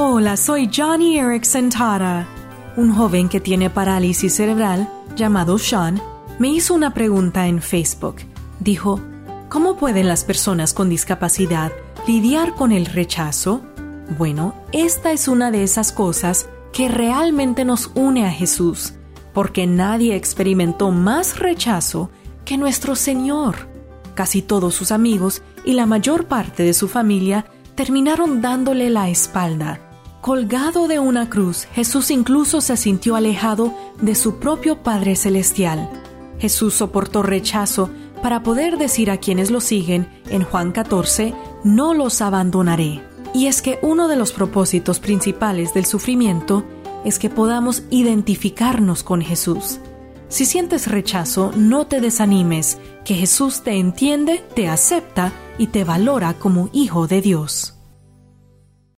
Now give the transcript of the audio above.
Hola, soy Johnny Erickson Tara. Un joven que tiene parálisis cerebral, llamado Sean, me hizo una pregunta en Facebook. Dijo, ¿cómo pueden las personas con discapacidad lidiar con el rechazo? Bueno, esta es una de esas cosas que realmente nos une a Jesús, porque nadie experimentó más rechazo que nuestro Señor. Casi todos sus amigos y la mayor parte de su familia terminaron dándole la espalda. Colgado de una cruz, Jesús incluso se sintió alejado de su propio Padre Celestial. Jesús soportó rechazo para poder decir a quienes lo siguen en Juan 14, no los abandonaré. Y es que uno de los propósitos principales del sufrimiento es que podamos identificarnos con Jesús. Si sientes rechazo, no te desanimes, que Jesús te entiende, te acepta y te valora como hijo de Dios.